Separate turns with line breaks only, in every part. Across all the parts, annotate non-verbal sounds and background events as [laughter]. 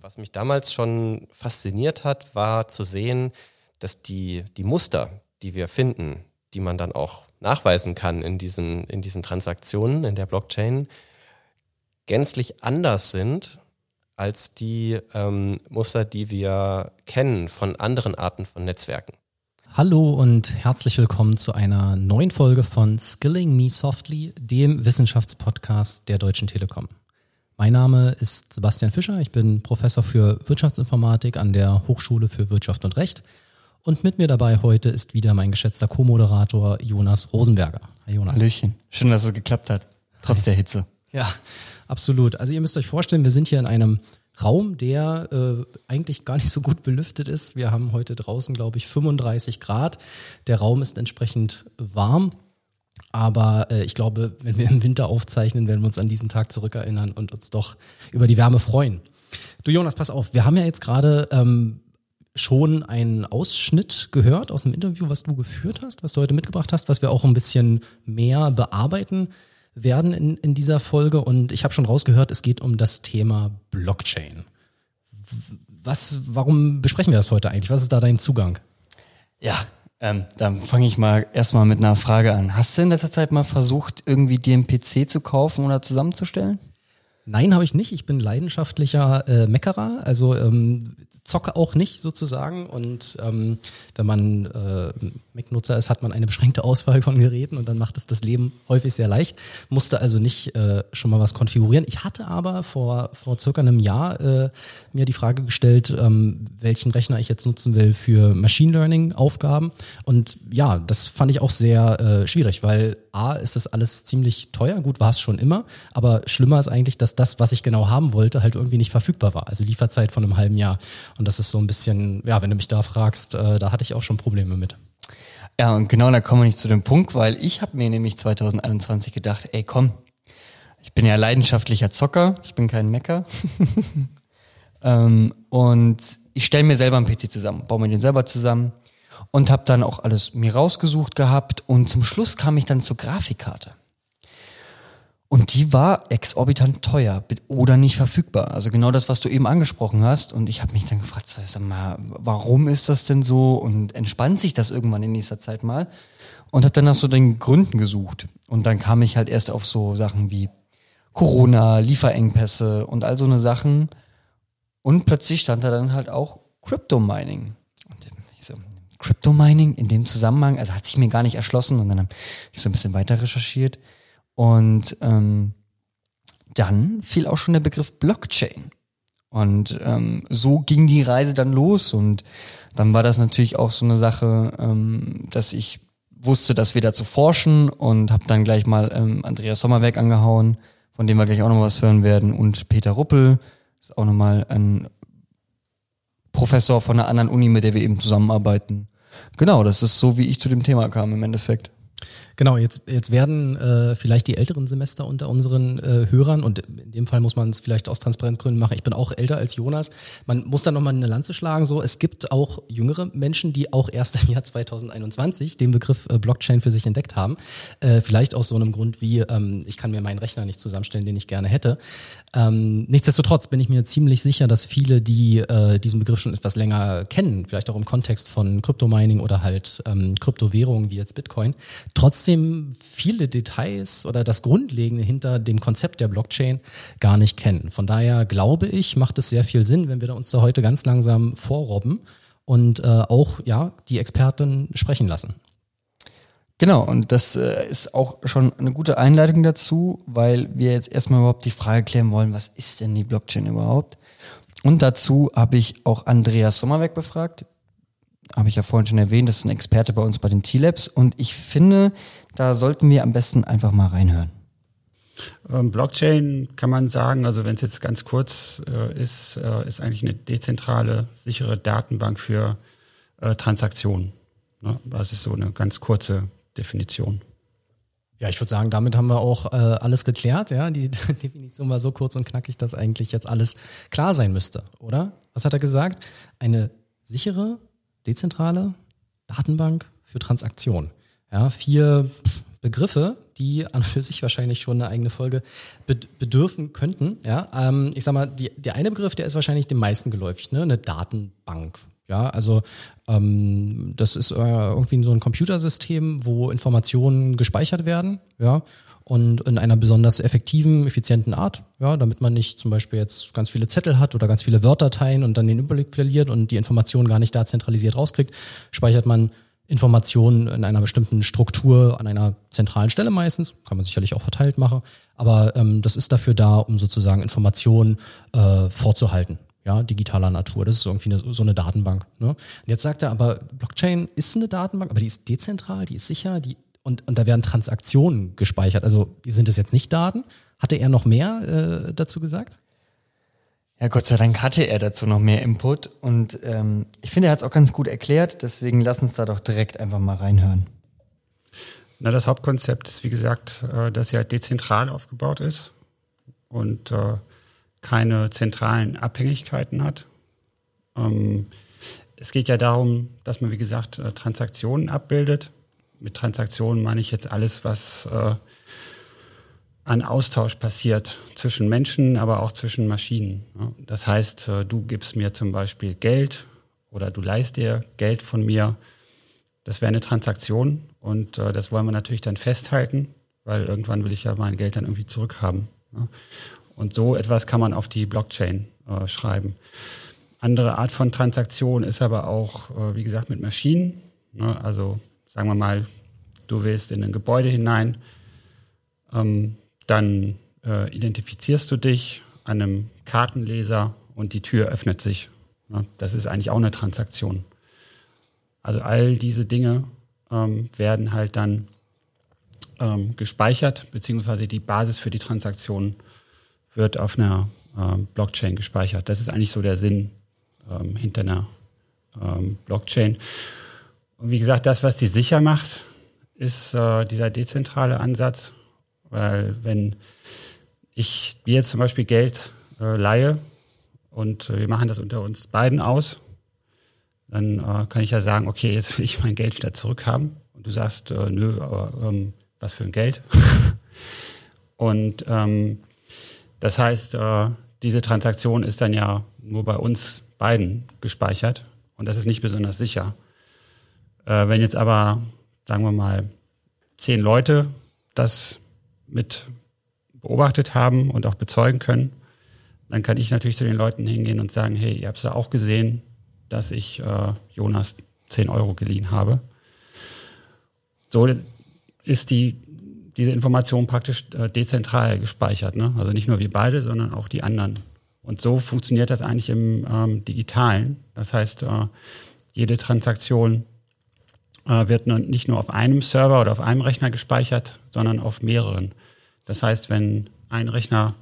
Was mich damals schon fasziniert hat, war zu sehen, dass die, die Muster, die wir finden, die man dann auch nachweisen kann in diesen, in diesen Transaktionen in der Blockchain, gänzlich anders sind als die ähm, Muster, die wir kennen von anderen Arten von Netzwerken.
Hallo und herzlich willkommen zu einer neuen Folge von Skilling Me Softly, dem Wissenschaftspodcast der Deutschen Telekom. Mein Name ist Sebastian Fischer, ich bin Professor für Wirtschaftsinformatik an der Hochschule für Wirtschaft und Recht und mit mir dabei heute ist wieder mein geschätzter Co-Moderator Jonas Rosenberger.
Hi Jonas. Hallöchen. Schön, dass es geklappt hat, trotz Hi. der Hitze.
Ja, absolut. Also ihr müsst euch vorstellen, wir sind hier in einem Raum, der äh, eigentlich gar nicht so gut belüftet ist. Wir haben heute draußen, glaube ich, 35 Grad. Der Raum ist entsprechend warm. Aber äh, ich glaube, wenn wir im Winter aufzeichnen, werden wir uns an diesen Tag zurückerinnern und uns doch über die Wärme freuen. Du Jonas, pass auf, wir haben ja jetzt gerade ähm, schon einen Ausschnitt gehört aus einem Interview, was du geführt hast, was du heute mitgebracht hast, was wir auch ein bisschen mehr bearbeiten werden in, in dieser Folge. Und ich habe schon rausgehört, es geht um das Thema Blockchain. Was, warum besprechen wir das heute eigentlich? Was ist da dein Zugang?
Ja, ähm, dann fange ich mal erstmal mit einer Frage an. Hast du in letzter Zeit mal versucht, irgendwie dir einen PC zu kaufen oder zusammenzustellen?
Nein, habe ich nicht. Ich bin leidenschaftlicher äh, Meckerer. Also ähm, zocke auch nicht sozusagen. Und ähm, wenn man äh, Mac-Nutzer ist, hat man eine beschränkte Auswahl von Geräten und dann macht es das Leben häufig sehr leicht. Musste also nicht äh, schon mal was konfigurieren. Ich hatte aber vor, vor circa einem Jahr äh, mir die Frage gestellt, ähm, welchen Rechner ich jetzt nutzen will für Machine Learning-Aufgaben. Und ja, das fand ich auch sehr äh, schwierig, weil A, ist das alles ziemlich teuer. Gut, war es schon immer. Aber schlimmer ist eigentlich, dass das, was ich genau haben wollte, halt irgendwie nicht verfügbar war. Also Lieferzeit von einem halben Jahr. Und das ist so ein bisschen, ja, wenn du mich da fragst, äh, da hatte ich auch schon Probleme mit.
Ja, und genau da kommen wir nicht zu dem Punkt, weil ich habe mir nämlich 2021 gedacht, ey komm, ich bin ja leidenschaftlicher Zocker, ich bin kein Mecker. [laughs] ähm, und ich stelle mir selber einen PC zusammen, baue mir den selber zusammen und habe dann auch alles mir rausgesucht gehabt und zum Schluss kam ich dann zur Grafikkarte. Und die war exorbitant teuer oder nicht verfügbar. Also genau das, was du eben angesprochen hast. Und ich habe mich dann gefragt, sag mal, warum ist das denn so? Und entspannt sich das irgendwann in nächster Zeit mal? Und habe dann nach so den Gründen gesucht. Und dann kam ich halt erst auf so Sachen wie Corona, Lieferengpässe und all so eine Sachen. Und plötzlich stand da dann halt auch Crypto Mining. Und ich so, Crypto Mining in dem Zusammenhang, also hat sich mir gar nicht erschlossen. Und dann habe ich so ein bisschen weiter recherchiert. Und ähm, dann fiel auch schon der Begriff Blockchain. Und ähm, so ging die Reise dann los. Und dann war das natürlich auch so eine Sache, ähm, dass ich wusste, dass wir dazu forschen und habe dann gleich mal ähm, Andreas Sommerwerk angehauen, von dem wir gleich auch noch was hören werden. Und Peter Ruppel ist auch nochmal ein Professor von einer anderen Uni, mit der wir eben zusammenarbeiten. Genau, das ist so, wie ich zu dem Thema kam im Endeffekt.
Genau, jetzt, jetzt werden äh, vielleicht die älteren Semester unter unseren äh, Hörern, und in dem Fall muss man es vielleicht aus Transparenzgründen machen, ich bin auch älter als Jonas, man muss da nochmal eine Lanze schlagen, so, es gibt auch jüngere Menschen, die auch erst im Jahr 2021 den Begriff äh, Blockchain für sich entdeckt haben, äh, vielleicht aus so einem Grund wie, ähm, ich kann mir meinen Rechner nicht zusammenstellen, den ich gerne hätte. Ähm, nichtsdestotrotz bin ich mir ziemlich sicher, dass viele, die äh, diesen Begriff schon etwas länger kennen, vielleicht auch im Kontext von Kryptomining oder halt ähm, Kryptowährungen wie jetzt Bitcoin, trotzdem viele Details oder das Grundlegende hinter dem Konzept der Blockchain gar nicht kennen. Von daher glaube ich, macht es sehr viel Sinn, wenn wir uns da heute ganz langsam vorrobben und äh, auch ja die Experten sprechen lassen.
Genau, und das äh, ist auch schon eine gute Einleitung dazu, weil wir jetzt erstmal überhaupt die Frage klären wollen, was ist denn die Blockchain überhaupt? Und dazu habe ich auch Andreas Sommerweg befragt. Habe ich ja vorhin schon erwähnt, das ist ein Experte bei uns bei den T-Labs. Und ich finde, da sollten wir am besten einfach mal reinhören.
Ähm, Blockchain kann man sagen, also wenn es jetzt ganz kurz äh, ist, äh, ist eigentlich eine dezentrale, sichere Datenbank für äh, Transaktionen. Ne? Das ist so eine ganz kurze Definition.
Ja, ich würde sagen, damit haben wir auch äh, alles geklärt. Ja, die [laughs] Definition war so kurz und knackig, dass eigentlich jetzt alles klar sein müsste, oder? Was hat er gesagt? Eine sichere, dezentrale Datenbank für Transaktionen. Ja, vier Begriffe, die an für sich wahrscheinlich schon eine eigene Folge bedürfen könnten. Ja, ähm, ich sag mal, die, der eine Begriff, der ist wahrscheinlich den meisten geläufig, ne? eine Datenbank. Ja, also ähm, das ist äh, irgendwie so ein Computersystem, wo Informationen gespeichert werden, ja, und in einer besonders effektiven, effizienten Art, ja, damit man nicht zum Beispiel jetzt ganz viele Zettel hat oder ganz viele Wörterdateien und dann den Überblick verliert und die Informationen gar nicht da zentralisiert rauskriegt, speichert man Informationen in einer bestimmten Struktur an einer zentralen Stelle meistens, kann man sicherlich auch verteilt machen, aber ähm, das ist dafür da, um sozusagen Informationen äh, vorzuhalten, ja, digitaler Natur. Das ist irgendwie eine, so eine Datenbank. Ne? Und jetzt sagt er aber, Blockchain ist eine Datenbank, aber die ist dezentral, die ist sicher, die und, und da werden Transaktionen gespeichert. Also sind es jetzt nicht Daten? Hatte er noch mehr äh, dazu gesagt?
Ja, Gott sei Dank hatte er dazu noch mehr Input und ähm, ich finde, er hat es auch ganz gut erklärt, deswegen lass uns da doch direkt einfach mal reinhören.
Na, das Hauptkonzept ist, wie gesagt, äh, dass er dezentral aufgebaut ist und äh, keine zentralen Abhängigkeiten hat. Ähm, es geht ja darum, dass man, wie gesagt, äh, Transaktionen abbildet. Mit Transaktionen meine ich jetzt alles, was äh, an Austausch passiert zwischen Menschen, aber auch zwischen Maschinen. Das heißt, äh, du gibst mir zum Beispiel Geld oder du leist dir Geld von mir. Das wäre eine Transaktion und äh, das wollen wir natürlich dann festhalten, weil irgendwann will ich ja mein Geld dann irgendwie zurückhaben. Und so etwas kann man auf die Blockchain äh, schreiben. Andere Art von Transaktion ist aber auch, wie gesagt, mit Maschinen. Also sagen wir mal, du willst in ein Gebäude hinein. Ähm, dann äh, identifizierst du dich an einem Kartenleser und die Tür öffnet sich. Ja, das ist eigentlich auch eine Transaktion. Also all diese Dinge ähm, werden halt dann ähm, gespeichert, beziehungsweise die Basis für die Transaktion wird auf einer ähm, Blockchain gespeichert. Das ist eigentlich so der Sinn ähm, hinter einer ähm, Blockchain. Und wie gesagt, das, was die sicher macht, ist äh, dieser dezentrale Ansatz weil wenn ich dir zum Beispiel Geld äh, leihe und äh, wir machen das unter uns beiden aus, dann äh, kann ich ja sagen, okay, jetzt will ich mein Geld wieder zurückhaben. Und du sagst, äh, nö, aber ähm, was für ein Geld? [laughs] und ähm, das heißt, äh, diese Transaktion ist dann ja nur bei uns beiden gespeichert und das ist nicht besonders sicher. Äh, wenn jetzt aber, sagen wir mal, zehn Leute das mit beobachtet haben und auch bezeugen können, dann kann ich natürlich zu den Leuten hingehen und sagen, hey, ihr habt es ja auch gesehen, dass ich äh, Jonas 10 Euro geliehen habe. So ist die, diese Information praktisch äh, dezentral gespeichert. Ne? Also nicht nur wir beide, sondern auch die anderen. Und so funktioniert das eigentlich im ähm, Digitalen. Das heißt, äh, jede Transaktion äh, wird nicht nur auf einem Server oder auf einem Rechner gespeichert, sondern auf mehreren. Das heißt, wenn ein Rechner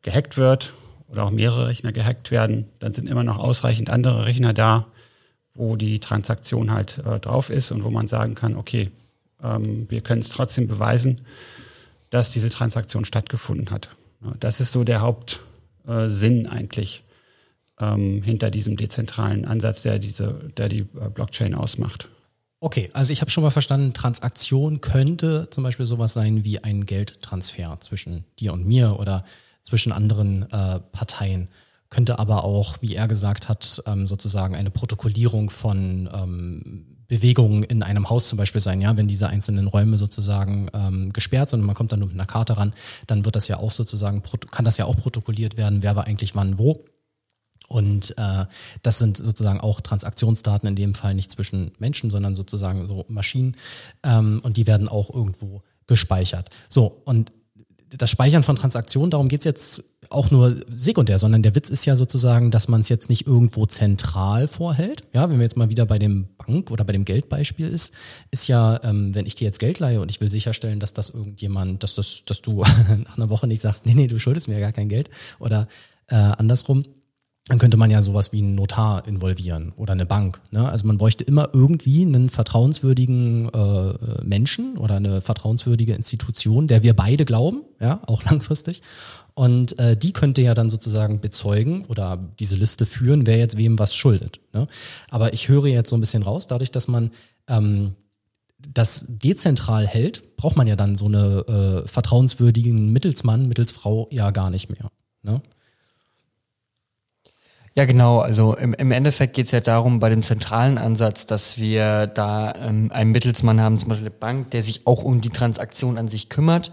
gehackt wird oder auch mehrere Rechner gehackt werden, dann sind immer noch ausreichend andere Rechner da, wo die Transaktion halt äh, drauf ist und wo man sagen kann, okay, ähm, wir können es trotzdem beweisen, dass diese Transaktion stattgefunden hat. Das ist so der Hauptsinn äh, eigentlich ähm, hinter diesem dezentralen Ansatz, der diese, der die äh, Blockchain ausmacht.
Okay, also ich habe schon mal verstanden, Transaktion könnte zum Beispiel sowas sein wie ein Geldtransfer zwischen dir und mir oder zwischen anderen äh, Parteien. Könnte aber auch, wie er gesagt hat, ähm, sozusagen eine Protokollierung von ähm, Bewegungen in einem Haus zum Beispiel sein. Ja, wenn diese einzelnen Räume sozusagen ähm, gesperrt sind und man kommt dann nur mit einer Karte ran, dann wird das ja auch sozusagen, kann das ja auch protokolliert werden, wer war eigentlich wann wo. Und äh, das sind sozusagen auch Transaktionsdaten in dem Fall nicht zwischen Menschen, sondern sozusagen so Maschinen. Ähm, und die werden auch irgendwo gespeichert. So, und das Speichern von Transaktionen, darum geht's jetzt auch nur sekundär, sondern der Witz ist ja sozusagen, dass man es jetzt nicht irgendwo zentral vorhält. Ja, wenn wir jetzt mal wieder bei dem Bank- oder bei dem Geldbeispiel ist, ist ja, ähm, wenn ich dir jetzt Geld leihe und ich will sicherstellen, dass das irgendjemand, dass das, dass du [laughs] nach einer Woche nicht sagst, nee, nee, du schuldest mir ja gar kein Geld oder äh, andersrum, dann könnte man ja sowas wie einen Notar involvieren oder eine Bank. Ne? Also man bräuchte immer irgendwie einen vertrauenswürdigen äh, Menschen oder eine vertrauenswürdige Institution, der wir beide glauben, ja, auch [laughs] langfristig. Und äh, die könnte ja dann sozusagen bezeugen oder diese Liste führen, wer jetzt wem was schuldet. Ne? Aber ich höre jetzt so ein bisschen raus, dadurch, dass man ähm, das dezentral hält, braucht man ja dann so eine äh, vertrauenswürdigen Mittelsmann, Mittelsfrau ja gar nicht mehr. Ne?
Ja, genau. Also im, im Endeffekt geht es ja darum, bei dem zentralen Ansatz, dass wir da ähm, einen Mittelsmann haben, zum Beispiel eine Bank, der sich auch um die Transaktion an sich kümmert.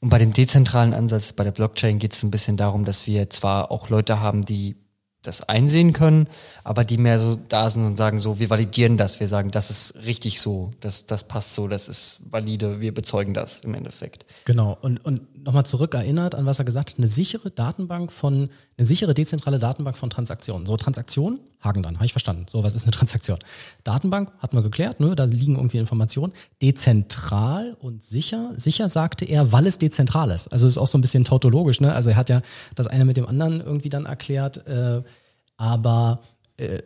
Und bei dem dezentralen Ansatz, bei der Blockchain, geht es ein bisschen darum, dass wir zwar auch Leute haben, die das einsehen können, aber die mehr so da sind und sagen so, wir validieren das, wir sagen, das ist richtig so, das, das passt so, das ist valide, wir bezeugen das im Endeffekt.
Genau. Und, und nochmal zurück erinnert an was er gesagt hat, eine sichere Datenbank von, eine sichere dezentrale Datenbank von Transaktionen. So Transaktionen, Haken dran, habe ich verstanden. So, was ist eine Transaktion? Datenbank, hatten wir geklärt, ne? da liegen irgendwie Informationen. Dezentral und sicher. Sicher sagte er, weil es dezentral ist. Also ist auch so ein bisschen tautologisch, ne? Also er hat ja das eine mit dem anderen irgendwie dann erklärt, äh, aber äh,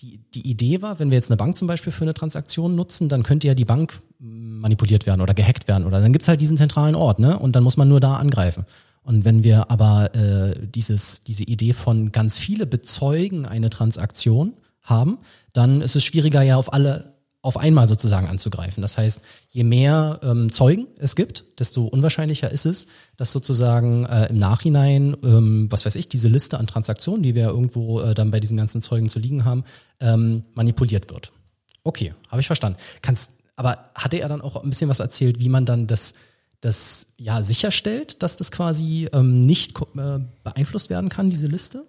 die, die Idee war, wenn wir jetzt eine Bank zum Beispiel für eine Transaktion nutzen, dann könnte ja die Bank manipuliert werden oder gehackt werden oder dann gibt's halt diesen zentralen Ort, ne? Und dann muss man nur da angreifen. Und wenn wir aber äh, dieses, diese Idee von ganz viele bezeugen eine Transaktion haben, dann ist es schwieriger ja auf alle auf einmal sozusagen anzugreifen. Das heißt, je mehr ähm, Zeugen es gibt, desto unwahrscheinlicher ist es, dass sozusagen äh, im Nachhinein, ähm, was weiß ich, diese Liste an Transaktionen, die wir irgendwo äh, dann bei diesen ganzen Zeugen zu liegen haben, ähm, manipuliert wird. Okay, habe ich verstanden. Kannst, aber hatte er dann auch ein bisschen was erzählt, wie man dann das das ja sicherstellt, dass das quasi ähm, nicht äh, beeinflusst werden kann, diese Liste?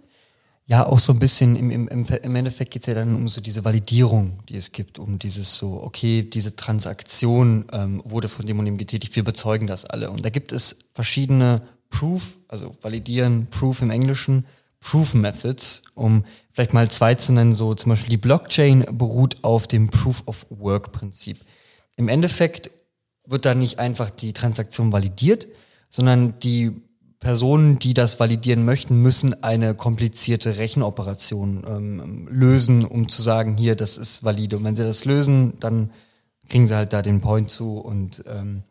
Ja, auch so ein bisschen, im, im, im Endeffekt geht es ja dann um so diese Validierung, die es gibt, um dieses so, okay, diese Transaktion ähm, wurde von dem und dem getätigt, wir bezeugen das alle. Und da gibt es verschiedene Proof, also validieren, Proof im Englischen, Proof Methods, um vielleicht mal zwei zu nennen, so zum Beispiel die Blockchain beruht auf dem Proof of Work Prinzip. Im Endeffekt wird da nicht einfach die Transaktion validiert, sondern die Personen, die das validieren möchten, müssen eine komplizierte Rechenoperation ähm, lösen, um zu sagen, hier, das ist valide. Und wenn sie das lösen, dann kriegen sie halt da den Point zu und ähm,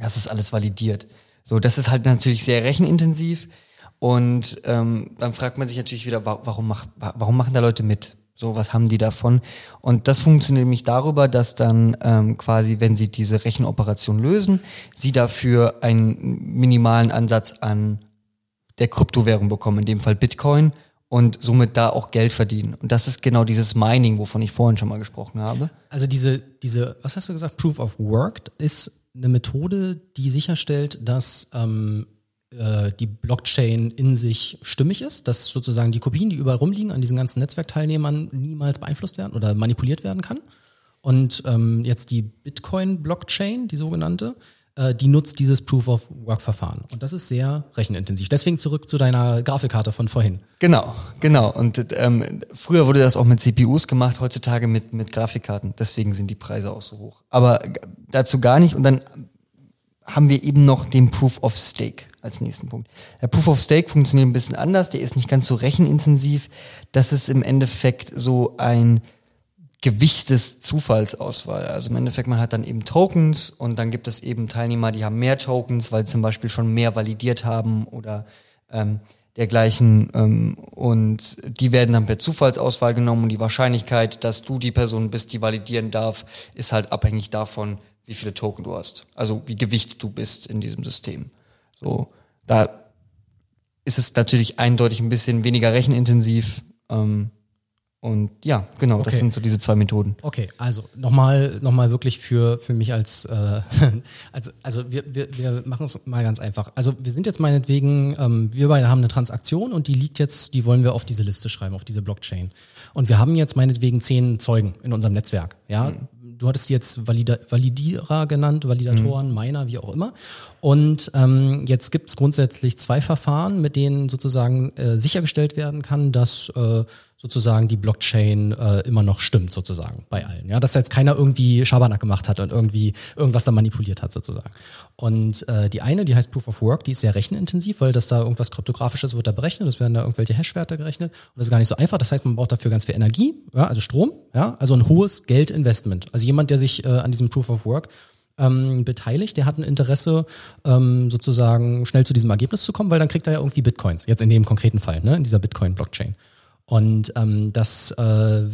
das ist alles validiert. So, das ist halt natürlich sehr rechenintensiv und ähm, dann fragt man sich natürlich wieder, warum, macht, warum machen da Leute mit? So, was haben die davon? Und das funktioniert nämlich darüber, dass dann ähm, quasi, wenn sie diese Rechenoperation lösen, sie dafür einen minimalen Ansatz an der Kryptowährung bekommen, in dem Fall Bitcoin, und somit da auch Geld verdienen. Und das ist genau dieses Mining, wovon ich vorhin schon mal gesprochen habe.
Also diese, diese, was hast du gesagt, Proof of Work ist eine Methode, die sicherstellt, dass ähm, äh, die Blockchain in sich stimmig ist, dass sozusagen die Kopien, die überall rumliegen, an diesen ganzen Netzwerkteilnehmern niemals beeinflusst werden oder manipuliert werden kann. Und ähm, jetzt die Bitcoin-Blockchain, die sogenannte, äh, die nutzt dieses Proof-of-Work-Verfahren. Und das ist sehr rechenintensiv. Deswegen zurück zu deiner Grafikkarte von vorhin.
Genau, genau. Und ähm, früher wurde das auch mit CPUs gemacht, heutzutage mit, mit Grafikkarten. Deswegen sind die Preise auch so hoch. Aber dazu gar nicht. Und dann haben wir eben noch den Proof of Stake als nächsten Punkt. Der Proof of Stake funktioniert ein bisschen anders, der ist nicht ganz so rechenintensiv. Das ist im Endeffekt so ein Gewicht des Zufallsauswahl. Also im Endeffekt, man hat dann eben Tokens und dann gibt es eben Teilnehmer, die haben mehr Tokens, weil sie zum Beispiel schon mehr validiert haben oder ähm, dergleichen. Ähm, und die werden dann per Zufallsauswahl genommen und die Wahrscheinlichkeit, dass du die Person bist, die validieren darf, ist halt abhängig davon, wie viele Token du hast. Also wie gewichtet du bist in diesem System. So, da ist es natürlich eindeutig ein bisschen weniger rechenintensiv. Ähm, und ja, genau, okay. das sind so diese zwei Methoden.
Okay, also nochmal noch mal wirklich für, für mich als, äh, [laughs] als also wir, wir, wir machen es mal ganz einfach. Also wir sind jetzt meinetwegen, ähm, wir beide haben eine Transaktion und die liegt jetzt, die wollen wir auf diese Liste schreiben, auf diese Blockchain. Und wir haben jetzt meinetwegen zehn Zeugen in unserem Netzwerk. Ja, mhm du hattest jetzt Valida Validierer genannt, Validatoren, mhm. Miner, wie auch immer. Und ähm, jetzt gibt es grundsätzlich zwei Verfahren, mit denen sozusagen äh, sichergestellt werden kann, dass äh, sozusagen die Blockchain äh, immer noch stimmt sozusagen bei allen. Ja, dass jetzt keiner irgendwie Schabernack gemacht hat und irgendwie irgendwas da manipuliert hat sozusagen. Und äh, die eine, die heißt Proof of Work, die ist sehr rechenintensiv, weil das da irgendwas kryptografisches wird da berechnet, es werden da irgendwelche Hashwerte gerechnet und das ist gar nicht so einfach. Das heißt, man braucht dafür ganz viel Energie, ja, also Strom, ja, also ein hohes Geldinvestment. Also jemand, der sich äh, an diesem Proof of Work ähm, beteiligt, der hat ein Interesse, ähm, sozusagen schnell zu diesem Ergebnis zu kommen, weil dann kriegt er ja irgendwie Bitcoins, jetzt in dem konkreten Fall, ne, in dieser Bitcoin-Blockchain. Und ähm, das äh,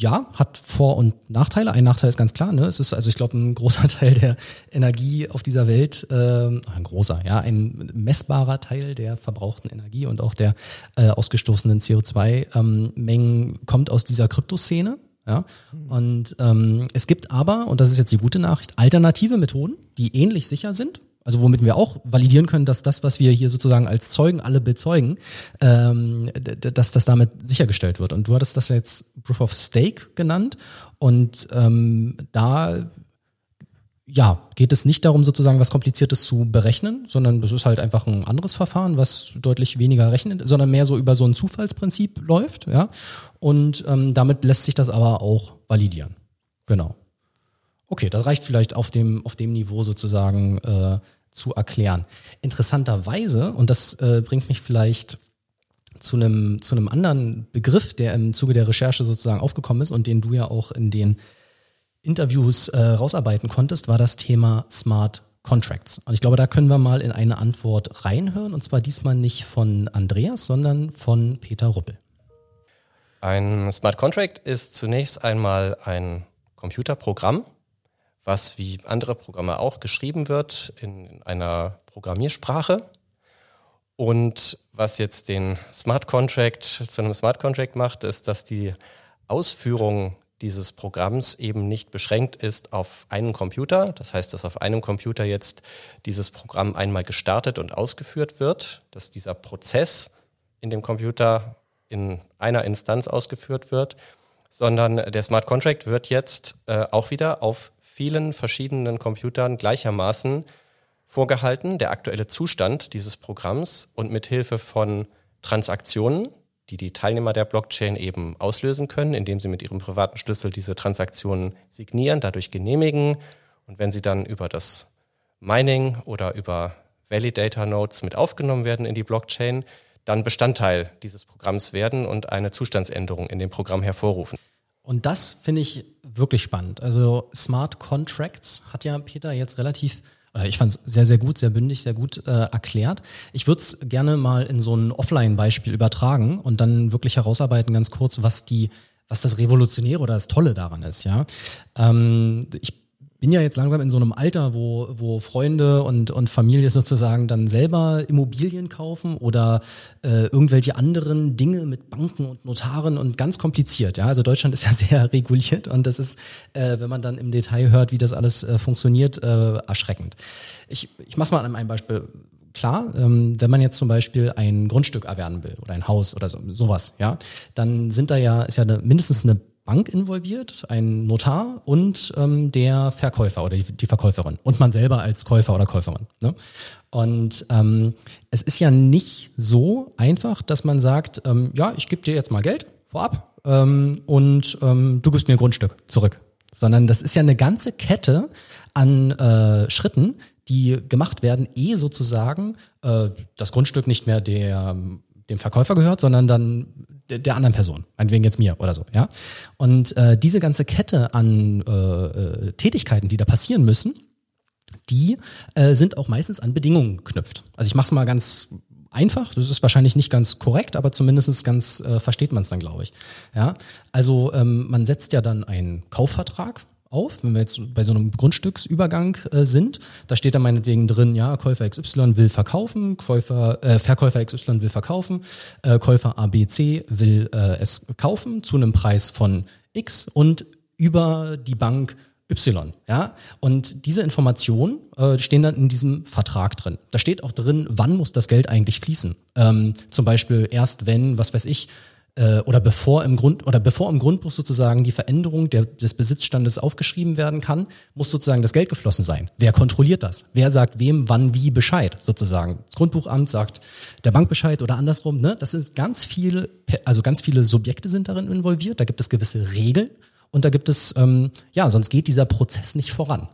ja, hat Vor- und Nachteile. Ein Nachteil ist ganz klar, ne? Es ist also, ich glaube, ein großer [laughs] Teil der Energie auf dieser Welt, äh, ein großer, ja, ein messbarer Teil der verbrauchten Energie und auch der äh, ausgestoßenen CO2-Mengen ähm, kommt aus dieser Kryptoszene. Ja? Und ähm, es gibt aber, und das ist jetzt die gute Nachricht, alternative Methoden, die ähnlich sicher sind also womit wir auch validieren können, dass das, was wir hier sozusagen als Zeugen alle bezeugen, ähm, dass das damit sichergestellt wird. Und du hattest das jetzt Proof of Stake genannt und ähm, da ja, geht es nicht darum, sozusagen was Kompliziertes zu berechnen, sondern das ist halt einfach ein anderes Verfahren, was deutlich weniger rechnet, sondern mehr so über so ein Zufallsprinzip läuft, ja. Und ähm, damit lässt sich das aber auch validieren. Genau. Okay, das reicht vielleicht auf dem, auf dem Niveau sozusagen äh, zu erklären. Interessanterweise, und das äh, bringt mich vielleicht zu einem, zu einem anderen Begriff, der im Zuge der Recherche sozusagen aufgekommen ist und den du ja auch in den Interviews äh, rausarbeiten konntest, war das Thema Smart Contracts. Und ich glaube, da können wir mal in eine Antwort reinhören, und zwar diesmal nicht von Andreas, sondern von Peter Ruppel.
Ein Smart Contract ist zunächst einmal ein Computerprogramm, was wie andere Programme auch geschrieben wird in einer Programmiersprache. Und was jetzt den Smart Contract zu einem Smart Contract macht, ist, dass die Ausführung dieses Programms eben nicht beschränkt ist auf einen Computer. Das heißt, dass auf einem Computer jetzt dieses Programm einmal gestartet und ausgeführt wird, dass dieser Prozess in dem Computer in einer Instanz ausgeführt wird, sondern der Smart Contract wird jetzt äh, auch wieder auf vielen verschiedenen Computern gleichermaßen vorgehalten, der aktuelle Zustand dieses Programms und mit Hilfe von Transaktionen, die die Teilnehmer der Blockchain eben auslösen können, indem sie mit ihrem privaten Schlüssel diese Transaktionen signieren, dadurch genehmigen und wenn sie dann über das Mining oder über Validator Nodes mit aufgenommen werden in die Blockchain, dann Bestandteil dieses Programms werden und eine Zustandsänderung in dem Programm hervorrufen.
Und das finde ich wirklich spannend. Also Smart Contracts hat ja Peter jetzt relativ oder ich fand es sehr, sehr gut, sehr bündig, sehr gut äh, erklärt. Ich würde es gerne mal in so ein Offline-Beispiel übertragen und dann wirklich herausarbeiten, ganz kurz, was die, was das Revolutionäre oder das Tolle daran ist. Ja, ähm, ich bin ja jetzt langsam in so einem Alter, wo, wo Freunde und, und Familie sozusagen dann selber Immobilien kaufen oder äh, irgendwelche anderen Dinge mit Banken und Notaren und ganz kompliziert. Ja, also Deutschland ist ja [laughs] sehr reguliert und das ist, äh, wenn man dann im Detail hört, wie das alles äh, funktioniert, äh, erschreckend. Ich, ich mache mal an einem Beispiel klar, ähm, wenn man jetzt zum Beispiel ein Grundstück erwerben will oder ein Haus oder so, sowas, ja, dann sind da ja, ist ja eine, mindestens eine Bank involviert, ein Notar und ähm, der Verkäufer oder die, die, Verkäuferin und man selber als Käufer oder Käuferin. Ne? Und ähm, es ist ja nicht so einfach, dass man sagt, ähm, ja, ich gebe dir jetzt mal Geld vorab ähm, und ähm, du gibst mir Grundstück zurück. Sondern das ist ja eine ganze Kette an äh, Schritten, die gemacht werden, eh sozusagen äh, das Grundstück nicht mehr der dem Verkäufer gehört, sondern dann der anderen Person, meinetwegen jetzt mir oder so, ja. Und äh, diese ganze Kette an äh, äh, Tätigkeiten, die da passieren müssen, die äh, sind auch meistens an Bedingungen geknüpft. Also ich mache es mal ganz einfach, das ist wahrscheinlich nicht ganz korrekt, aber zumindest ganz äh, versteht man es dann, glaube ich. Ja, also ähm, man setzt ja dann einen Kaufvertrag auf, wenn wir jetzt bei so einem Grundstücksübergang äh, sind. Da steht dann meinetwegen drin, ja, Käufer XY will verkaufen, Käufer, äh, Verkäufer XY will verkaufen, äh, Käufer ABC will äh, es kaufen zu einem Preis von X und über die Bank Y, ja. Und diese Informationen äh, stehen dann in diesem Vertrag drin. Da steht auch drin, wann muss das Geld eigentlich fließen. Ähm, zum Beispiel erst wenn, was weiß ich, äh, oder bevor im Grund oder bevor im Grundbuch sozusagen die Veränderung der, des Besitzstandes aufgeschrieben werden kann, muss sozusagen das Geld geflossen sein. Wer kontrolliert das? Wer sagt wem, wann, wie Bescheid sozusagen? Das Grundbuchamt sagt der Bank Bescheid oder andersrum. Ne? Das ist ganz viel, also ganz viele Subjekte sind darin involviert. Da gibt es gewisse Regeln und da gibt es ähm, ja, sonst geht dieser Prozess nicht voran.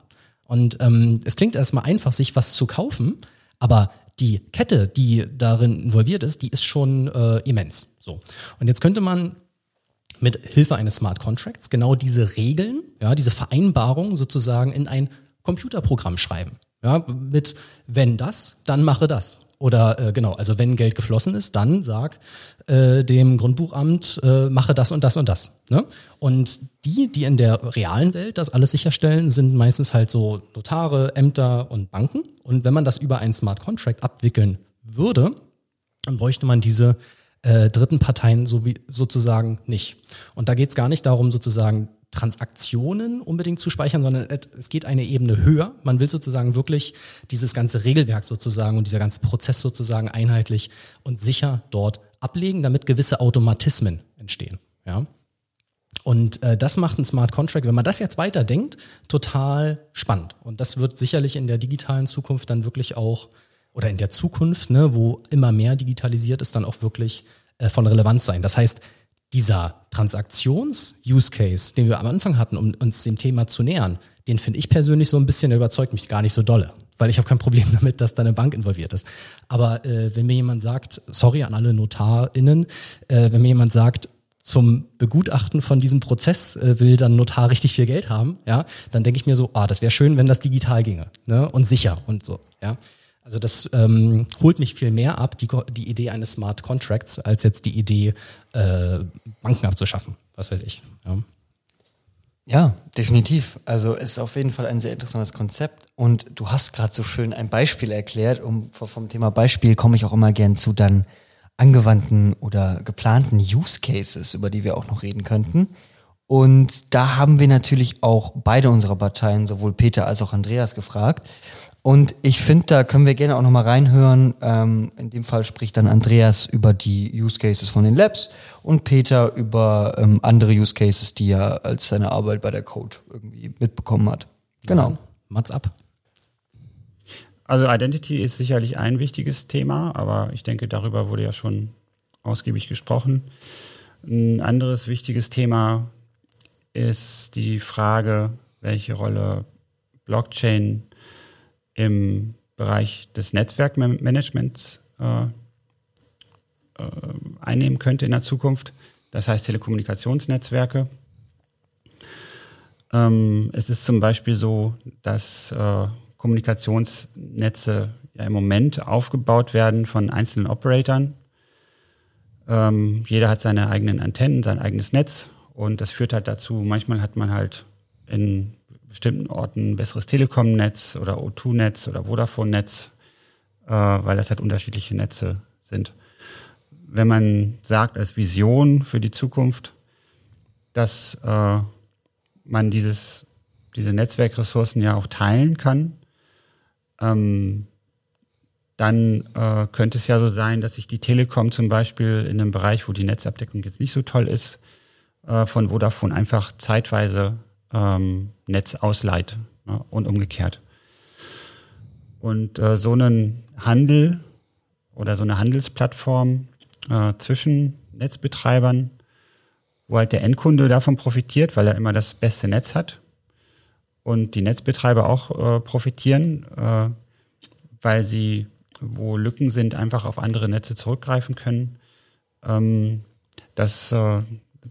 Und ähm, es klingt erstmal einfach, sich was zu kaufen, aber die Kette, die darin involviert ist, die ist schon äh, immens. So. Und jetzt könnte man mit Hilfe eines Smart Contracts genau diese Regeln, ja, diese Vereinbarung sozusagen in ein Computerprogramm schreiben. Ja, mit wenn das, dann mache das. Oder äh, genau, also wenn Geld geflossen ist, dann sag äh, dem Grundbuchamt, äh, mache das und das und das. Ne? Und die, die in der realen Welt das alles sicherstellen, sind meistens halt so Notare, Ämter und Banken. Und wenn man das über einen Smart Contract abwickeln würde, dann bräuchte man diese äh, dritten Parteien so wie, sozusagen nicht. Und da geht es gar nicht darum, sozusagen Transaktionen unbedingt zu speichern, sondern es geht eine Ebene höher. Man will sozusagen wirklich dieses ganze Regelwerk sozusagen und dieser ganze Prozess sozusagen einheitlich und sicher dort ablegen, damit gewisse Automatismen entstehen. Ja. Und äh, das macht ein Smart Contract, wenn man das jetzt weiterdenkt, total spannend. Und das wird sicherlich in der digitalen Zukunft dann wirklich auch, oder in der Zukunft, ne, wo immer mehr digitalisiert ist, dann auch wirklich äh, von Relevanz sein. Das heißt, dieser Transaktions-Use-Case, den wir am Anfang hatten, um uns dem Thema zu nähern, den finde ich persönlich so ein bisschen, der überzeugt mich gar nicht so dolle. Weil ich habe kein Problem [laughs] damit, dass da eine Bank involviert ist. Aber äh, wenn mir jemand sagt, sorry an alle NotarInnen, äh, wenn mir jemand sagt, zum Begutachten von diesem Prozess äh, will dann Notar richtig viel Geld haben, ja, dann denke ich mir so, ah, das wäre schön, wenn das digital ginge, ne, und sicher und so, ja. Also das ähm, holt mich viel mehr ab, die, die Idee eines Smart Contracts, als jetzt die Idee, äh, Banken abzuschaffen. Was weiß ich. Ja.
Definitiv. Also es ist auf jeden Fall ein sehr interessantes Konzept. Und du hast gerade so schön ein Beispiel erklärt. Und vom Thema Beispiel komme ich auch immer gern zu dann angewandten oder geplanten Use Cases, über die wir auch noch reden könnten. Und da haben wir natürlich auch beide unserer Parteien, sowohl Peter als auch Andreas, gefragt. Und ich finde, da können wir gerne auch nochmal reinhören. Ähm, in dem Fall spricht dann Andreas über die Use Cases von den Labs und Peter über ähm, andere Use Cases, die er als seine Arbeit bei der Code irgendwie mitbekommen hat. Genau.
Mats ab.
Also Identity ist sicherlich ein wichtiges Thema, aber ich denke, darüber wurde ja schon ausgiebig gesprochen. Ein anderes wichtiges Thema ist die Frage, welche Rolle Blockchain im Bereich des Netzwerkmanagements äh, äh, einnehmen könnte in der Zukunft. Das heißt Telekommunikationsnetzwerke. Ähm, es ist zum Beispiel so, dass äh, Kommunikationsnetze ja im Moment aufgebaut werden von einzelnen Operatoren. Ähm, jeder hat seine eigenen Antennen, sein eigenes Netz und das führt halt dazu, manchmal hat man halt in bestimmten Orten ein besseres Telekom-Netz oder O2-Netz oder Vodafone-Netz, äh, weil das halt unterschiedliche Netze sind. Wenn man sagt als Vision für die Zukunft, dass äh, man dieses, diese Netzwerkressourcen ja auch teilen kann, ähm, dann äh, könnte es ja so sein, dass sich die Telekom zum Beispiel in einem Bereich, wo die Netzabdeckung jetzt nicht so toll ist, äh, von Vodafone einfach zeitweise ähm, Netz ausleiht ne, und umgekehrt. Und äh, so einen Handel oder so eine Handelsplattform äh, zwischen Netzbetreibern, wo halt der Endkunde davon profitiert, weil er immer das beste Netz hat und die Netzbetreiber auch äh, profitieren, äh, weil sie, wo Lücken sind, einfach auf andere Netze zurückgreifen können. Ähm, das äh,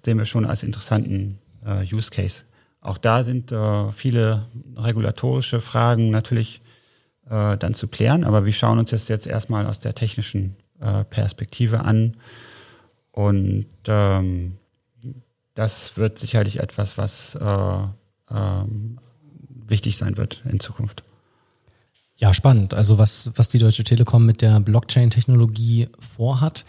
sehen wir schon als interessanten äh, Use Case. Auch da sind äh, viele regulatorische Fragen natürlich äh, dann zu klären, aber wir schauen uns das jetzt erstmal aus der technischen äh, Perspektive an. Und ähm, das wird sicherlich etwas, was äh, ähm, wichtig sein wird in Zukunft.
Ja, spannend. Also was, was die Deutsche Telekom mit der Blockchain-Technologie vorhat.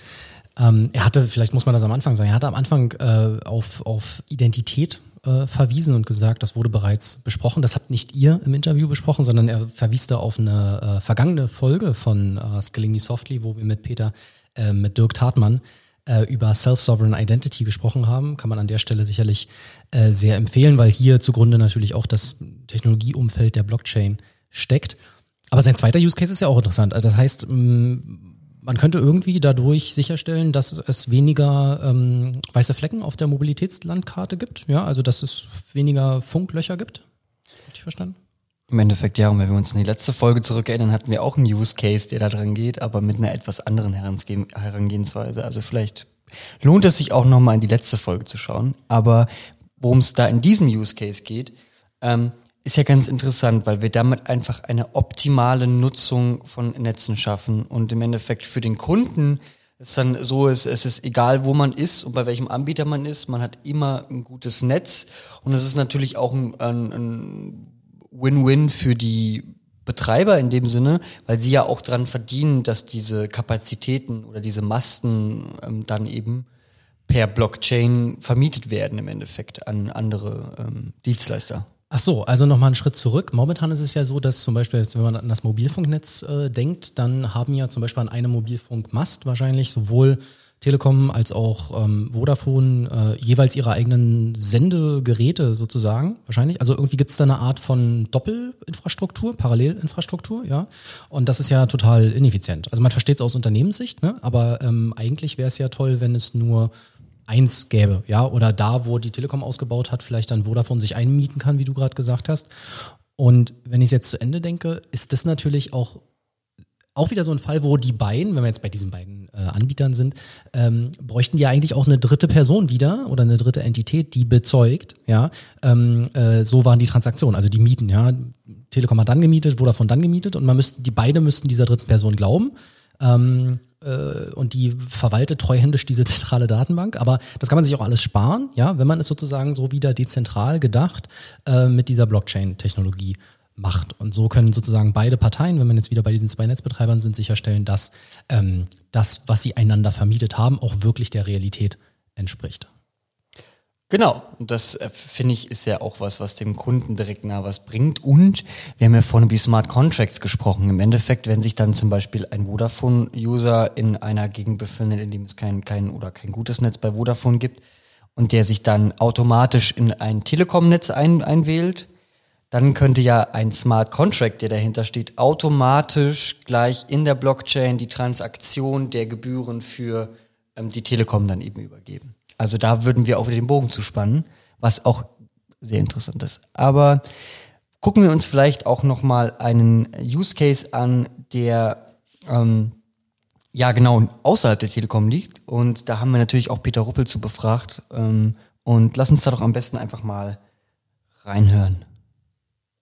Ähm, er hatte, vielleicht muss man das am Anfang sagen, er hatte am Anfang äh, auf, auf Identität äh, verwiesen und gesagt, das wurde bereits besprochen. Das habt nicht ihr im Interview besprochen, sondern er verwies da auf eine äh, vergangene Folge von äh, Skilling Me Softly, wo wir mit Peter, äh, mit Dirk Tartmann äh, über Self-Sovereign Identity gesprochen haben. Kann man an der Stelle sicherlich äh, sehr empfehlen, weil hier zugrunde natürlich auch das Technologieumfeld der Blockchain steckt. Aber sein zweiter Use Case ist ja auch interessant. Also das heißt, man könnte irgendwie dadurch sicherstellen, dass es weniger ähm, weiße Flecken auf der Mobilitätslandkarte gibt. Ja, also dass es weniger Funklöcher gibt. Richtig verstanden?
Im Endeffekt ja, und wenn wir uns an die letzte Folge zurückerinnern, hatten wir auch einen Use Case, der da dran geht, aber mit einer etwas anderen Herangehensweise. Also vielleicht lohnt es sich auch nochmal in die letzte Folge zu schauen. Aber worum es da in diesem Use Case geht, ähm, ist ja ganz interessant, weil wir damit einfach eine optimale Nutzung von Netzen schaffen und im Endeffekt für den Kunden es dann so ist, es ist egal, wo man ist und bei welchem Anbieter man ist, man hat immer ein gutes Netz und es ist natürlich auch ein, ein, ein Win-Win für die Betreiber in dem Sinne, weil sie ja auch dran verdienen, dass diese Kapazitäten oder diese Masten ähm, dann eben per Blockchain vermietet werden im Endeffekt an andere ähm, Dienstleister.
Ach so, also nochmal einen Schritt zurück. Momentan ist es ja so, dass zum Beispiel, wenn man an das Mobilfunknetz äh, denkt, dann haben ja zum Beispiel an einem Mobilfunkmast wahrscheinlich sowohl Telekom als auch ähm, Vodafone äh, jeweils ihre eigenen Sendegeräte sozusagen, wahrscheinlich. Also irgendwie gibt es da eine Art von Doppelinfrastruktur, Parallelinfrastruktur, ja. Und das ist ja total ineffizient. Also man versteht es aus Unternehmenssicht, ne? aber ähm, eigentlich wäre es ja toll, wenn es nur eins gäbe, ja, oder da, wo die Telekom ausgebaut hat, vielleicht dann Vodafone sich einmieten kann, wie du gerade gesagt hast. Und wenn ich es jetzt zu Ende denke, ist das natürlich auch auch wieder so ein Fall, wo die beiden, wenn wir jetzt bei diesen beiden äh, Anbietern sind, ähm, bräuchten die eigentlich auch eine dritte Person wieder oder eine dritte Entität, die bezeugt, ja, ähm, äh, so waren die Transaktionen, also die Mieten, ja. Telekom hat dann gemietet, Vodafone dann gemietet und man müsste, die beide müssten dieser dritten Person glauben. Ähm, äh, und die verwaltet treuhändisch diese zentrale Datenbank. Aber das kann man sich auch alles sparen, ja, wenn man es sozusagen so wieder dezentral gedacht äh, mit dieser Blockchain-Technologie macht. Und so können sozusagen beide Parteien, wenn man jetzt wieder bei diesen zwei Netzbetreibern sind, sicherstellen, dass ähm, das, was sie einander vermietet haben, auch wirklich der Realität entspricht.
Genau, und das äh, finde ich ist ja auch was, was dem Kunden direkt nah was bringt. Und wir haben ja vorhin über Smart Contracts gesprochen. Im Endeffekt, wenn sich dann zum Beispiel ein Vodafone-User in einer Gegend befindet, in dem es kein, kein oder kein gutes Netz bei Vodafone gibt und der sich dann automatisch in ein Telekom-Netz ein, einwählt, dann könnte ja ein Smart Contract, der dahinter steht, automatisch gleich in der Blockchain die Transaktion der Gebühren für ähm, die Telekom dann eben übergeben. Also da würden wir auch wieder den Bogen zuspannen, was auch sehr interessant ist. Aber gucken wir uns vielleicht auch noch mal einen Use Case an, der ähm, ja genau außerhalb der Telekom liegt. Und da haben wir natürlich auch Peter Ruppel zu befragt. Ähm, und lass uns da doch am besten einfach mal reinhören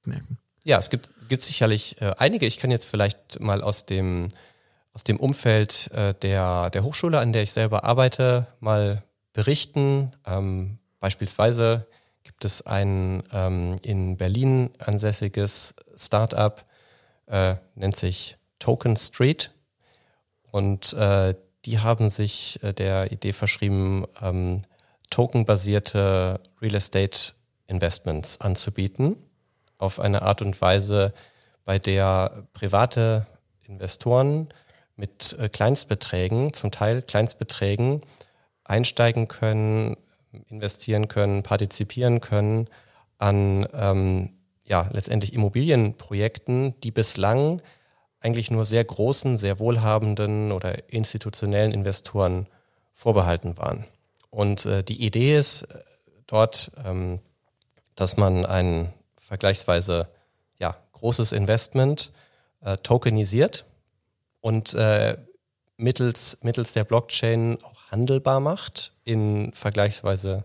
merken. Ja, es gibt, gibt sicherlich äh, einige. Ich kann jetzt vielleicht mal aus dem, aus dem Umfeld äh, der, der Hochschule, an der ich selber arbeite, mal berichten. Ähm, beispielsweise gibt es ein ähm, in Berlin ansässiges Startup, äh, nennt sich Token Street. Und äh, die haben sich äh, der Idee verschrieben, ähm, tokenbasierte Real Estate Investments anzubieten auf eine Art und Weise, bei der private Investoren mit äh, Kleinstbeträgen, zum Teil Kleinstbeträgen, einsteigen können, investieren können, partizipieren können an ähm, ja, letztendlich Immobilienprojekten, die bislang eigentlich nur sehr großen, sehr wohlhabenden oder institutionellen Investoren vorbehalten waren. Und äh, die Idee ist äh, dort, ähm, dass man ein vergleichsweise ja, großes Investment äh, tokenisiert und äh, mittels, mittels der Blockchain handelbar macht in vergleichsweise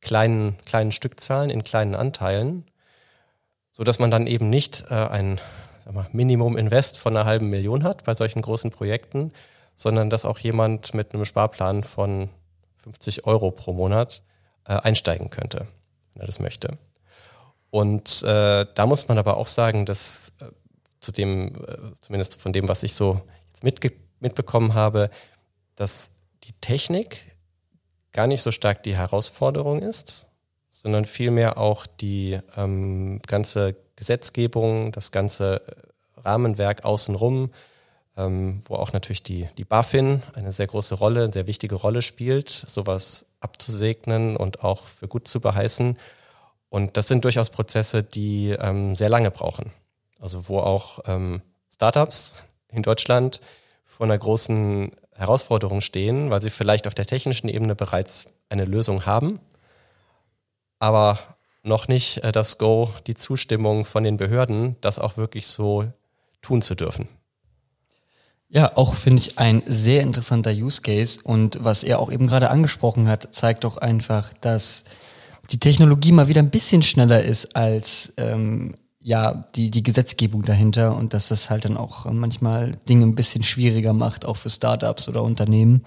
kleinen, kleinen Stückzahlen, in kleinen Anteilen, sodass man dann eben nicht äh, ein mal, Minimum Invest von einer halben Million hat bei solchen großen Projekten, sondern dass auch jemand mit einem Sparplan von 50 Euro pro Monat äh, einsteigen könnte, wenn er das möchte. Und äh, da muss man aber auch sagen, dass äh, zu dem, äh, zumindest von dem, was ich so jetzt mitbekommen habe, dass die Technik gar nicht so stark die Herausforderung ist, sondern vielmehr auch die ähm, ganze Gesetzgebung, das ganze Rahmenwerk außenrum, ähm, wo auch natürlich die, die BaFin eine sehr große Rolle, eine sehr wichtige Rolle spielt, sowas abzusegnen und auch für gut zu beheißen. Und das sind durchaus Prozesse, die ähm, sehr lange brauchen. Also wo auch ähm, Startups in Deutschland vor einer großen Herausforderung stehen, weil sie vielleicht auf der technischen Ebene bereits eine Lösung haben, aber noch nicht äh, das Go, die Zustimmung von den Behörden, das auch wirklich so tun zu dürfen.
Ja, auch finde ich ein sehr interessanter Use Case und was er auch eben gerade angesprochen hat, zeigt doch einfach, dass die Technologie mal wieder ein bisschen schneller ist als ähm, ja die die Gesetzgebung dahinter und dass das halt dann auch manchmal Dinge ein bisschen schwieriger macht, auch für Startups oder Unternehmen.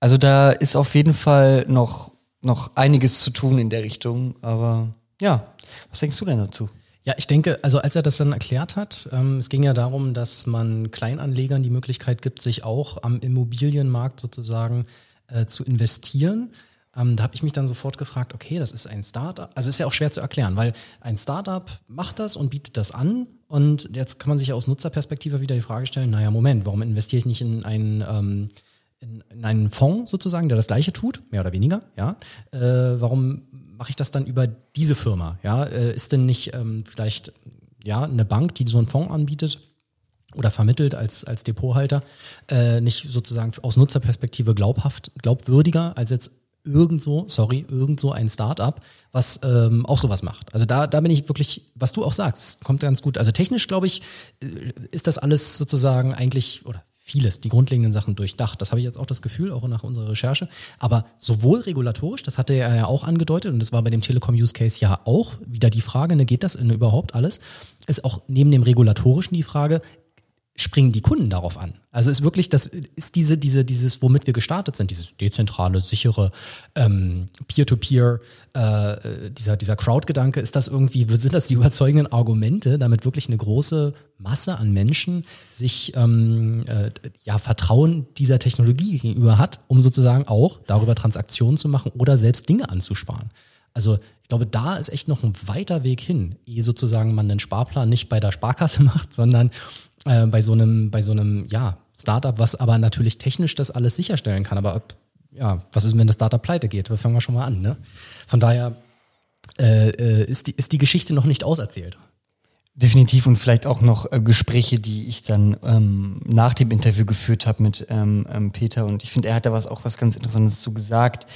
Also da ist auf jeden Fall noch noch einiges zu tun in der Richtung, aber ja, was denkst du denn dazu?
Ja, ich denke, also als er das dann erklärt hat, ähm, es ging ja darum, dass man Kleinanlegern die Möglichkeit gibt, sich auch am Immobilienmarkt sozusagen äh, zu investieren. Ähm, da habe ich mich dann sofort gefragt, okay, das ist ein Startup. Also ist ja auch schwer zu erklären, weil ein Startup macht das und bietet das an. Und jetzt kann man sich aus Nutzerperspektive wieder die Frage stellen, naja, Moment, warum investiere ich nicht in einen, ähm, in, in einen Fonds sozusagen, der das gleiche tut, mehr oder weniger, ja? Äh, warum mache ich das dann über diese Firma? Ja, äh, ist denn nicht ähm, vielleicht ja eine Bank, die so einen Fonds anbietet oder vermittelt als als Depothalter, äh, nicht sozusagen aus Nutzerperspektive glaubhaft, glaubwürdiger als jetzt irgendwo, sorry, irgendwo ein Startup, was ähm, auch sowas macht. Also da, da bin ich wirklich, was du auch sagst, kommt ganz gut. Also technisch glaube ich, äh, ist das alles sozusagen eigentlich oder vieles, die grundlegenden Sachen durchdacht. Das habe ich jetzt auch das Gefühl, auch nach unserer Recherche. Aber sowohl regulatorisch, das hatte er ja auch angedeutet, und das war bei dem Telekom-Use-Case ja auch wieder die Frage, ne, geht das in überhaupt alles? Ist auch neben dem regulatorischen die Frage, springen die Kunden darauf an. Also ist wirklich, das ist diese, diese, dieses, womit wir gestartet sind, dieses dezentrale, sichere ähm, Peer-to-Peer, äh, dieser, dieser Crowd-Gedanke, ist das irgendwie, sind das die überzeugenden Argumente, damit wirklich eine große Masse an Menschen sich ähm, äh, ja Vertrauen dieser Technologie gegenüber hat, um sozusagen auch darüber Transaktionen zu machen oder selbst Dinge anzusparen. Also ich glaube, da ist echt noch ein weiter Weg hin, ehe sozusagen man einen Sparplan nicht bei der Sparkasse [laughs] macht, sondern äh, bei so einem, bei so einem, ja, Startup, was aber natürlich technisch das alles sicherstellen kann. Aber ja, was ist, wenn das Startup pleite geht? Da fangen wir schon mal an. Ne? Von daher äh, äh, ist, die, ist die Geschichte noch nicht auserzählt.
Definitiv und vielleicht auch noch äh, Gespräche, die ich dann ähm, nach dem Interview geführt habe mit ähm, ähm, Peter und ich finde, er hat da was auch was ganz Interessantes zu gesagt.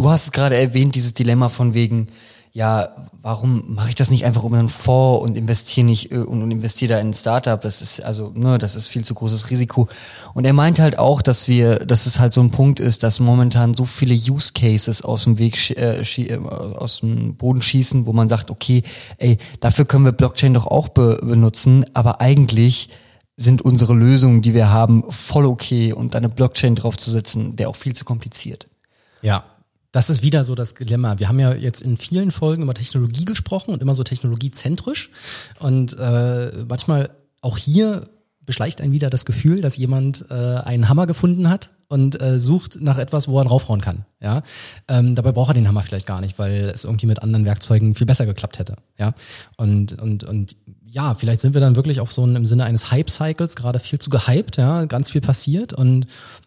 Du hast es gerade erwähnt, dieses Dilemma von wegen, ja, warum mache ich das nicht einfach um einen Fonds und investiere nicht äh, und investiere da in ein Startup? Das ist also, ne, das ist viel zu großes Risiko. Und er meint halt auch, dass wir, dass es halt so ein Punkt ist, dass momentan so viele Use Cases aus dem Weg, äh, äh, aus dem Boden schießen, wo man sagt, okay, ey, dafür können wir Blockchain doch auch be benutzen, aber eigentlich sind unsere Lösungen, die wir haben, voll okay und eine Blockchain draufzusetzen, wäre auch viel zu kompliziert.
Ja, das ist wieder so das Dilemma. Wir haben ja jetzt in vielen Folgen über Technologie gesprochen und immer so technologiezentrisch. Und äh, manchmal auch hier beschleicht einen wieder das Gefühl, dass jemand äh, einen Hammer gefunden hat und äh, sucht nach etwas, wo er draufhauen kann. Ja, ähm, dabei braucht er den Hammer vielleicht gar nicht, weil es irgendwie mit anderen Werkzeugen viel besser geklappt hätte. Ja, und und und ja, vielleicht sind wir dann wirklich auf so einem im Sinne eines Hype-Cycles gerade viel zu gehypt, ja, ganz viel passiert und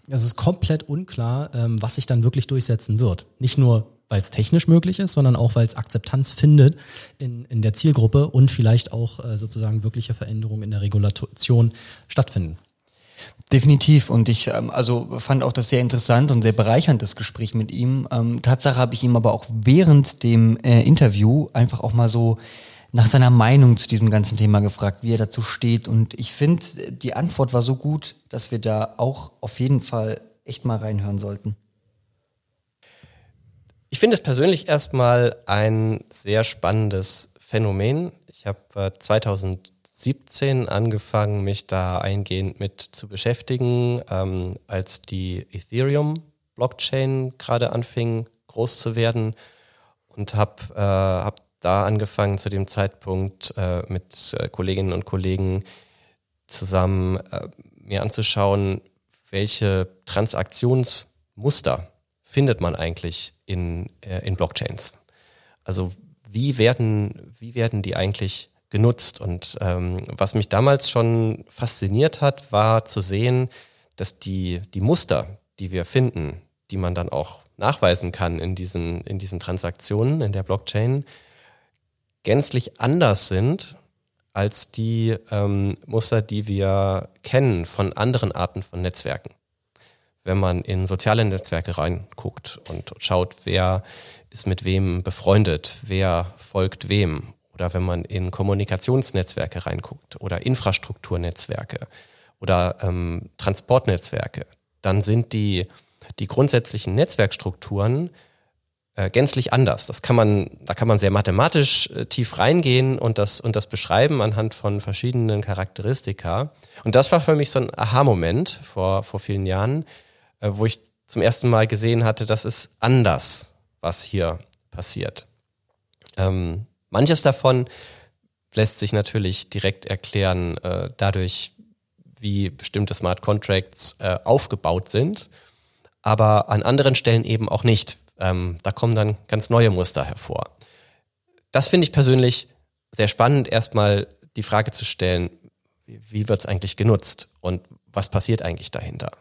es ist komplett unklar, ähm, was sich dann wirklich durchsetzen wird. Nicht nur weil es technisch möglich ist, sondern auch, weil es Akzeptanz findet in, in der Zielgruppe und vielleicht auch äh, sozusagen wirkliche Veränderungen in der Regulation stattfinden.
Definitiv und ich ähm, also fand auch das sehr interessant und sehr bereichernd das Gespräch mit ihm. Ähm, Tatsache habe ich ihm aber auch während dem äh, Interview einfach auch mal so nach seiner Meinung zu diesem ganzen Thema gefragt, wie er dazu steht und ich finde die Antwort war so gut, dass wir da auch auf jeden Fall echt mal reinhören sollten.
Ich finde es persönlich erstmal ein sehr spannendes Phänomen. Ich habe äh, 2017 angefangen, mich da eingehend mit zu beschäftigen, ähm, als die Ethereum-Blockchain gerade anfing, groß zu werden und habe äh, hab da angefangen, zu dem Zeitpunkt äh, mit äh, Kolleginnen und Kollegen zusammen äh, mir anzuschauen, welche Transaktionsmuster findet man eigentlich in, äh, in Blockchains? Also wie werden, wie werden die eigentlich genutzt. Und ähm, was mich damals schon fasziniert hat, war zu sehen, dass die, die Muster, die wir finden, die man dann auch nachweisen kann in diesen, in diesen Transaktionen in der Blockchain, gänzlich anders sind als die ähm, Muster, die wir kennen von anderen Arten von Netzwerken. Wenn man in soziale Netzwerke reinguckt und schaut, wer ist mit wem befreundet, wer folgt wem, oder wenn man in Kommunikationsnetzwerke reinguckt oder Infrastrukturnetzwerke oder ähm, Transportnetzwerke, dann sind die, die grundsätzlichen Netzwerkstrukturen äh, gänzlich anders. Das kann man, da kann man sehr mathematisch äh, tief reingehen und das, und das beschreiben anhand von verschiedenen Charakteristika. Und das war für mich so ein Aha-Moment vor, vor vielen Jahren, äh, wo ich zum ersten Mal gesehen hatte, das ist anders, was hier passiert. Ähm, manches davon lässt sich natürlich direkt erklären äh, dadurch, wie bestimmte Smart Contracts äh, aufgebaut sind, aber an anderen Stellen eben auch nicht. Ähm, da kommen dann ganz neue Muster hervor. Das finde ich persönlich sehr spannend, erstmal die Frage zu stellen, wie wird es eigentlich genutzt und was passiert eigentlich dahinter.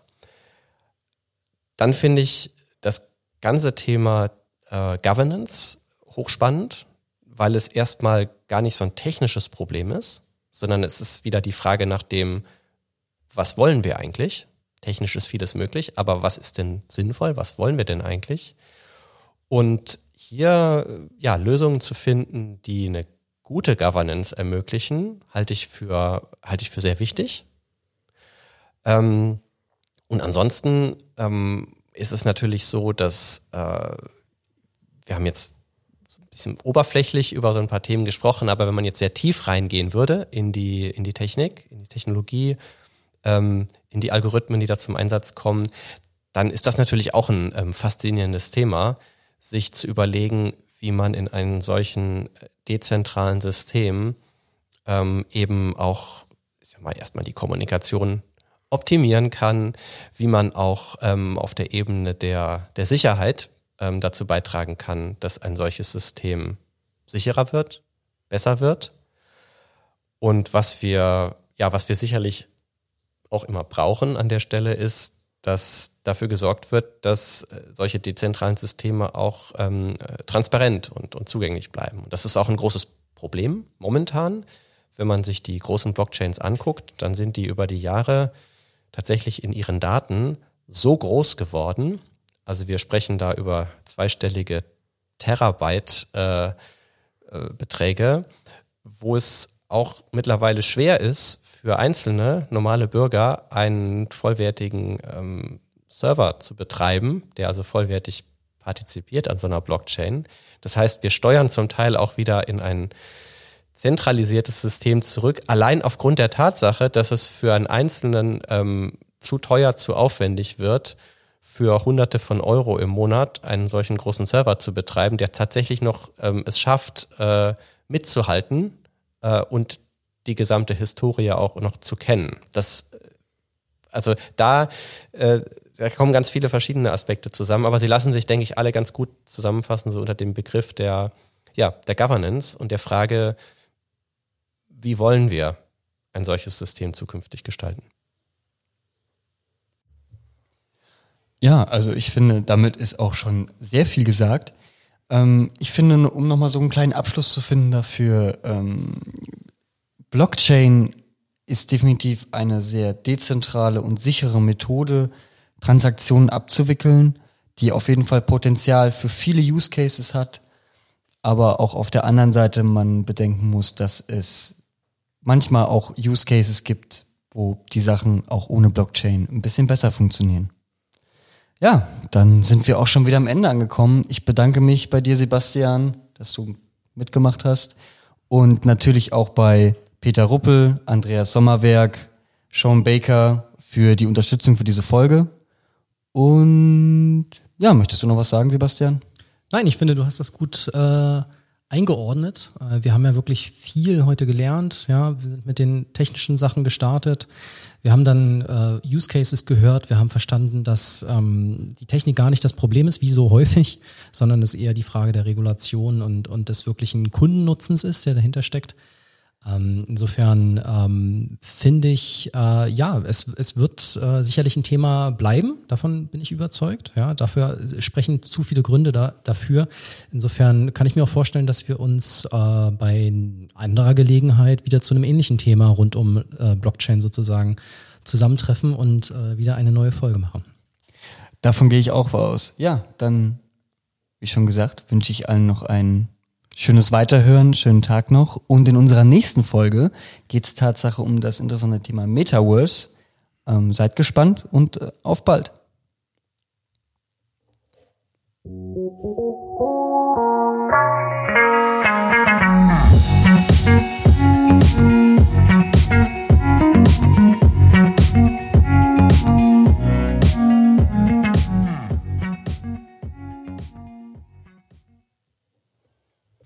Dann finde ich das ganze Thema äh, Governance hochspannend, weil es erstmal gar nicht so ein technisches Problem ist, sondern es ist wieder die Frage nach dem, was wollen wir eigentlich? Technisch ist vieles möglich, aber was ist denn sinnvoll? Was wollen wir denn eigentlich? Und hier ja, Lösungen zu finden, die eine gute Governance ermöglichen, halte ich für, halte ich für sehr wichtig. Ähm, und ansonsten ähm, ist es natürlich so, dass äh, wir haben jetzt ein bisschen oberflächlich über so ein paar Themen gesprochen, aber wenn man jetzt sehr tief reingehen würde in die, in die Technik, in die Technologie, ähm, in die Algorithmen, die da zum Einsatz kommen, dann ist das natürlich auch ein ähm, faszinierendes Thema, sich zu überlegen, wie man in einem solchen äh, dezentralen System ähm, eben auch, ich sag mal, erstmal die Kommunikation optimieren kann, wie man auch ähm, auf der Ebene der, der Sicherheit ähm, dazu beitragen kann, dass ein solches System sicherer wird, besser wird. Und was wir, ja, was wir sicherlich auch immer brauchen an der Stelle ist, dass dafür gesorgt wird, dass äh, solche dezentralen Systeme auch ähm, äh, transparent und, und zugänglich bleiben. Und das ist auch ein großes Problem momentan. Wenn man sich die großen Blockchains anguckt, dann sind die über die Jahre tatsächlich in ihren Daten so groß geworden. Also wir sprechen da über zweistellige Terabyte-Beträge, äh, äh, wo es auch mittlerweile schwer ist, für einzelne normale Bürger einen vollwertigen ähm, Server zu betreiben, der also vollwertig partizipiert an so einer Blockchain. Das heißt, wir steuern zum Teil auch wieder in ein zentralisiertes System zurück, allein aufgrund der Tatsache, dass es für einen Einzelnen ähm, zu teuer, zu aufwendig wird, für Hunderte von Euro im Monat einen solchen großen Server zu betreiben, der tatsächlich noch ähm, es schafft, äh, mitzuhalten äh, und die gesamte Historie auch noch zu kennen. Das, also da, äh, da kommen ganz viele verschiedene Aspekte zusammen, aber sie lassen sich, denke ich, alle ganz gut zusammenfassen, so unter dem Begriff der, ja, der Governance und der Frage, wie wollen wir ein solches System zukünftig gestalten?
Ja, also ich finde, damit ist auch schon sehr viel gesagt. Ähm, ich finde, um nochmal so einen kleinen Abschluss zu finden dafür, ähm, Blockchain ist definitiv eine sehr dezentrale und sichere Methode, Transaktionen abzuwickeln, die auf jeden Fall Potenzial für viele Use Cases hat, aber auch auf der anderen Seite man bedenken muss, dass es manchmal auch Use Cases gibt, wo die Sachen auch ohne Blockchain ein bisschen besser funktionieren. Ja, dann sind wir auch schon wieder am Ende angekommen. Ich bedanke mich bei dir, Sebastian, dass du mitgemacht hast und natürlich auch bei Peter Ruppel, Andreas Sommerwerk, Sean Baker für die Unterstützung für diese Folge. Und ja, möchtest du noch was sagen, Sebastian?
Nein, ich finde, du hast das gut äh, eingeordnet. Äh, wir haben ja wirklich viel heute gelernt. Ja, wir sind mit den technischen Sachen gestartet. Wir haben dann äh, Use Cases gehört. Wir haben verstanden, dass ähm, die Technik gar nicht das Problem ist, wie so häufig, sondern es eher die Frage der Regulation und, und des wirklichen Kundennutzens ist, der dahinter steckt. Ähm, insofern ähm, finde ich, äh, ja, es, es wird äh, sicherlich ein Thema bleiben, davon bin ich überzeugt. Ja, dafür sprechen zu viele Gründe da, dafür. Insofern kann ich mir auch vorstellen, dass wir uns äh, bei anderer Gelegenheit wieder zu einem ähnlichen Thema rund um äh, Blockchain sozusagen zusammentreffen und äh, wieder eine neue Folge machen.
Davon gehe ich auch aus. Ja, dann, wie schon gesagt, wünsche ich allen noch einen Schönes Weiterhören, schönen Tag noch. Und in unserer nächsten Folge geht es Tatsache um das interessante Thema Metaverse. Ähm, seid gespannt und äh, auf bald.